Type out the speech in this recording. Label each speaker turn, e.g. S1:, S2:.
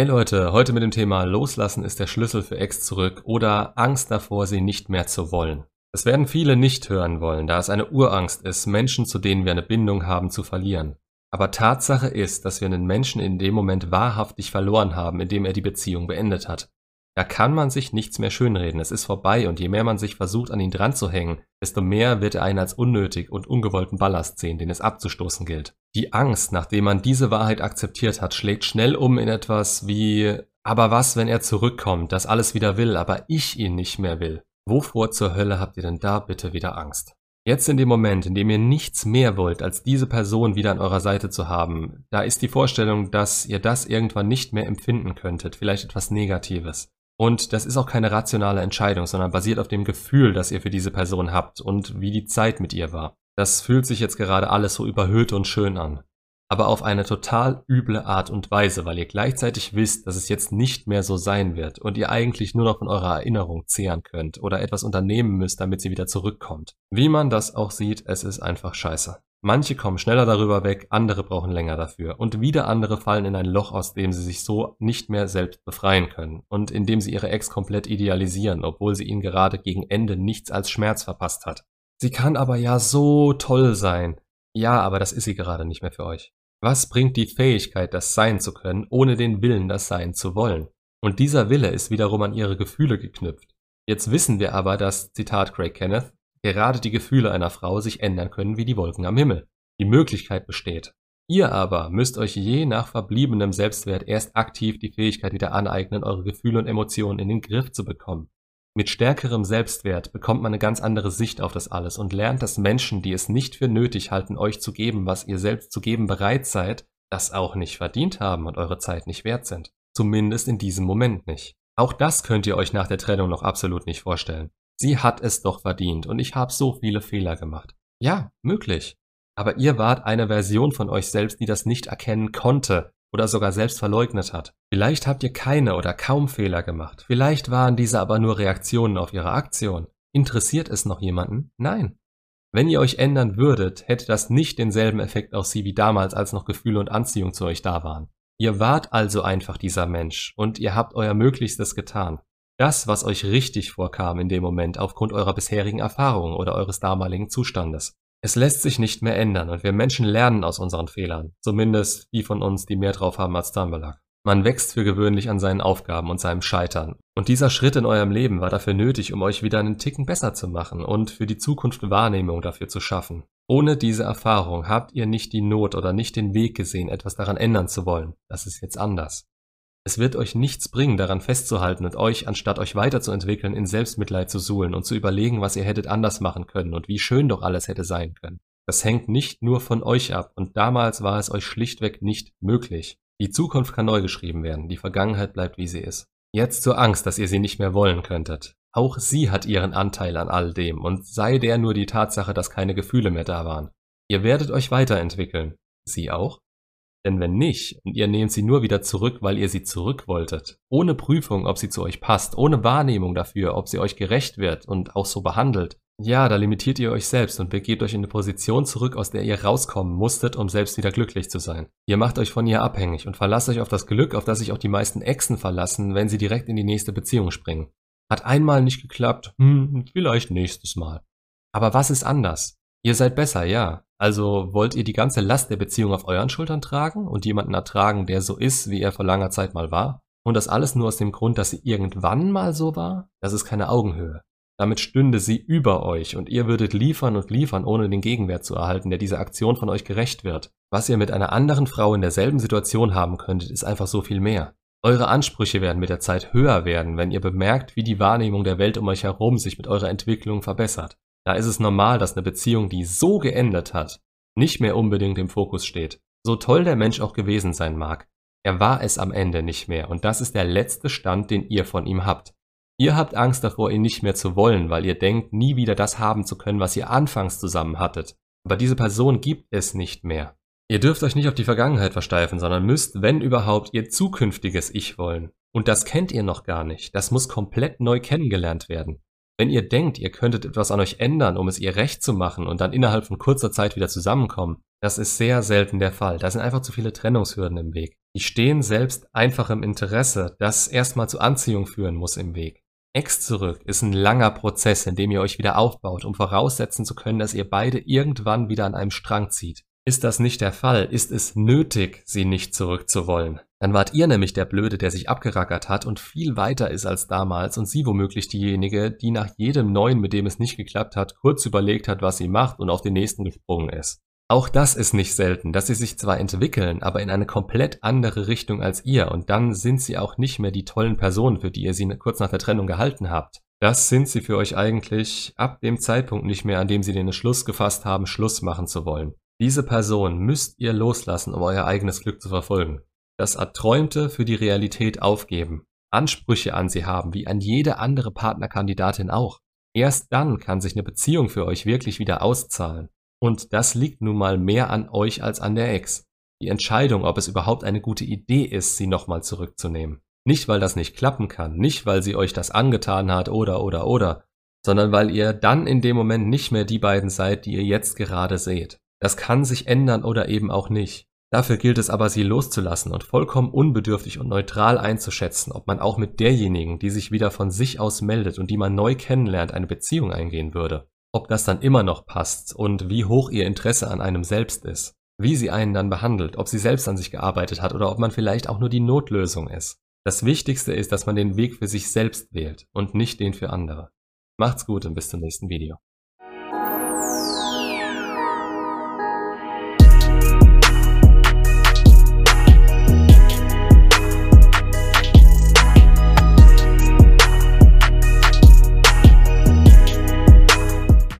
S1: Hey Leute, heute mit dem Thema Loslassen ist der Schlüssel für Ex zurück oder Angst davor, sie nicht mehr zu wollen. Das werden viele nicht hören wollen, da es eine Urangst ist, Menschen, zu denen wir eine Bindung haben, zu verlieren. Aber Tatsache ist, dass wir einen Menschen in dem Moment wahrhaftig verloren haben, indem er die Beziehung beendet hat. Da kann man sich nichts mehr schönreden, es ist vorbei und je mehr man sich versucht an ihn dran zu hängen, desto mehr wird er einen als unnötig und ungewollten Ballast sehen, den es abzustoßen gilt. Die Angst, nachdem man diese Wahrheit akzeptiert hat, schlägt schnell um in etwas wie aber was, wenn er zurückkommt, das alles wieder will, aber ich ihn nicht mehr will? Wovor zur Hölle habt ihr denn da bitte wieder Angst? Jetzt in dem Moment, in dem ihr nichts mehr wollt, als diese Person wieder an eurer Seite zu haben, da ist die Vorstellung, dass ihr das irgendwann nicht mehr empfinden könntet, vielleicht etwas Negatives. Und das ist auch keine rationale Entscheidung, sondern basiert auf dem Gefühl, das ihr für diese Person habt und wie die Zeit mit ihr war. Das fühlt sich jetzt gerade alles so überhöht und schön an. Aber auf eine total üble Art und Weise, weil ihr gleichzeitig wisst, dass es jetzt nicht mehr so sein wird und ihr eigentlich nur noch von eurer Erinnerung zehren könnt oder etwas unternehmen müsst, damit sie wieder zurückkommt. Wie man das auch sieht, es ist einfach scheiße. Manche kommen schneller darüber weg, andere brauchen länger dafür. Und wieder andere fallen in ein Loch, aus dem sie sich so nicht mehr selbst befreien können. Und in dem sie ihre Ex komplett idealisieren, obwohl sie ihnen gerade gegen Ende nichts als Schmerz verpasst hat. Sie kann aber ja so toll sein. Ja, aber das ist sie gerade nicht mehr für euch. Was bringt die Fähigkeit, das sein zu können, ohne den Willen, das sein zu wollen? Und dieser Wille ist wiederum an ihre Gefühle geknüpft. Jetzt wissen wir aber, dass, Zitat Craig Kenneth, gerade die Gefühle einer Frau sich ändern können wie die Wolken am Himmel. Die Möglichkeit besteht. Ihr aber müsst euch je nach verbliebenem Selbstwert erst aktiv die Fähigkeit wieder aneignen, eure Gefühle und Emotionen in den Griff zu bekommen. Mit stärkerem Selbstwert bekommt man eine ganz andere Sicht auf das alles und lernt, dass Menschen, die es nicht für nötig halten, euch zu geben, was ihr selbst zu geben bereit seid, das auch nicht verdient haben und eure Zeit nicht wert sind. Zumindest in diesem Moment nicht. Auch das könnt ihr euch nach der Trennung noch absolut nicht vorstellen. Sie hat es doch verdient und ich habe so viele Fehler gemacht. Ja, möglich. Aber ihr wart eine Version von euch selbst, die das nicht erkennen konnte oder sogar selbst verleugnet hat. Vielleicht habt ihr keine oder kaum Fehler gemacht. Vielleicht waren diese aber nur Reaktionen auf ihre Aktion. Interessiert es noch jemanden? Nein. Wenn ihr euch ändern würdet, hätte das nicht denselben Effekt auf sie wie damals, als noch Gefühle und Anziehung zu euch da waren. Ihr wart also einfach dieser Mensch und ihr habt euer Möglichstes getan. Das, was euch richtig vorkam in dem Moment aufgrund eurer bisherigen Erfahrungen oder eures damaligen Zustandes. Es lässt sich nicht mehr ändern und wir Menschen lernen aus unseren Fehlern, zumindest die von uns, die mehr drauf haben als Dumbledore. Man wächst für gewöhnlich an seinen Aufgaben und seinem Scheitern. Und dieser Schritt in eurem Leben war dafür nötig, um euch wieder einen Ticken besser zu machen und für die Zukunft Wahrnehmung dafür zu schaffen. Ohne diese Erfahrung habt ihr nicht die Not oder nicht den Weg gesehen, etwas daran ändern zu wollen. Das ist jetzt anders. Es wird euch nichts bringen, daran festzuhalten und euch, anstatt euch weiterzuentwickeln, in Selbstmitleid zu suhlen und zu überlegen, was ihr hättet anders machen können und wie schön doch alles hätte sein können. Das hängt nicht nur von euch ab und damals war es euch schlichtweg nicht möglich. Die Zukunft kann neu geschrieben werden, die Vergangenheit bleibt wie sie ist. Jetzt zur Angst, dass ihr sie nicht mehr wollen könntet. Auch sie hat ihren Anteil an all dem und sei der nur die Tatsache, dass keine Gefühle mehr da waren. Ihr werdet euch weiterentwickeln. Sie auch? Denn wenn nicht, und ihr nehmt sie nur wieder zurück, weil ihr sie zurück wolltet, ohne Prüfung, ob sie zu euch passt, ohne Wahrnehmung dafür, ob sie euch gerecht wird und auch so behandelt, ja, da limitiert ihr euch selbst und begebt euch in eine Position zurück, aus der ihr rauskommen musstet, um selbst wieder glücklich zu sein. Ihr macht euch von ihr abhängig und verlasst euch auf das Glück, auf das sich auch die meisten Exen verlassen, wenn sie direkt in die nächste Beziehung springen. Hat einmal nicht geklappt, hm, vielleicht nächstes Mal. Aber was ist anders? Ihr seid besser, ja. Also wollt ihr die ganze Last der Beziehung auf euren Schultern tragen und jemanden ertragen, der so ist, wie er vor langer Zeit mal war? Und das alles nur aus dem Grund, dass sie irgendwann mal so war? Das ist keine Augenhöhe. Damit stünde sie über euch und ihr würdet liefern und liefern, ohne den Gegenwert zu erhalten, der dieser Aktion von euch gerecht wird. Was ihr mit einer anderen Frau in derselben Situation haben könntet, ist einfach so viel mehr. Eure Ansprüche werden mit der Zeit höher werden, wenn ihr bemerkt, wie die Wahrnehmung der Welt um euch herum sich mit eurer Entwicklung verbessert. Da ist es normal, dass eine Beziehung, die so geändert hat, nicht mehr unbedingt im Fokus steht. So toll der Mensch auch gewesen sein mag. Er war es am Ende nicht mehr und das ist der letzte Stand, den ihr von ihm habt. Ihr habt Angst davor, ihn nicht mehr zu wollen, weil ihr denkt, nie wieder das haben zu können, was ihr anfangs zusammen hattet. Aber diese Person gibt es nicht mehr. Ihr dürft euch nicht auf die Vergangenheit versteifen, sondern müsst, wenn überhaupt, ihr zukünftiges Ich wollen. Und das kennt ihr noch gar nicht. Das muss komplett neu kennengelernt werden. Wenn ihr denkt, ihr könntet etwas an euch ändern, um es ihr recht zu machen und dann innerhalb von kurzer Zeit wieder zusammenkommen, das ist sehr selten der Fall. Da sind einfach zu viele Trennungshürden im Weg. Die stehen selbst einfachem Interesse, das erstmal zu Anziehung führen muss im Weg. Ex zurück ist ein langer Prozess, in dem ihr euch wieder aufbaut, um voraussetzen zu können, dass ihr beide irgendwann wieder an einem Strang zieht. Ist das nicht der Fall, ist es nötig, sie nicht zurückzuwollen. Dann wart ihr nämlich der Blöde, der sich abgerackert hat und viel weiter ist als damals und sie womöglich diejenige, die nach jedem Neuen, mit dem es nicht geklappt hat, kurz überlegt hat, was sie macht und auf den nächsten gesprungen ist. Auch das ist nicht selten, dass sie sich zwar entwickeln, aber in eine komplett andere Richtung als ihr und dann sind sie auch nicht mehr die tollen Personen, für die ihr sie kurz nach der Trennung gehalten habt. Das sind sie für euch eigentlich ab dem Zeitpunkt nicht mehr, an dem sie den Entschluss gefasst haben, Schluss machen zu wollen. Diese Person müsst ihr loslassen, um euer eigenes Glück zu verfolgen. Das Erträumte für die Realität aufgeben. Ansprüche an sie haben, wie an jede andere Partnerkandidatin auch. Erst dann kann sich eine Beziehung für euch wirklich wieder auszahlen. Und das liegt nun mal mehr an euch als an der Ex. Die Entscheidung, ob es überhaupt eine gute Idee ist, sie nochmal zurückzunehmen. Nicht, weil das nicht klappen kann, nicht, weil sie euch das angetan hat oder oder oder, sondern weil ihr dann in dem Moment nicht mehr die beiden seid, die ihr jetzt gerade seht. Das kann sich ändern oder eben auch nicht. Dafür gilt es aber, sie loszulassen und vollkommen unbedürftig und neutral einzuschätzen, ob man auch mit derjenigen, die sich wieder von sich aus meldet und die man neu kennenlernt, eine Beziehung eingehen würde ob das dann immer noch passt und wie hoch ihr Interesse an einem selbst ist, wie sie einen dann behandelt, ob sie selbst an sich gearbeitet hat oder ob man vielleicht auch nur die Notlösung ist. Das Wichtigste ist, dass man den Weg für sich selbst wählt und nicht den für andere. Macht's gut und bis zum nächsten Video.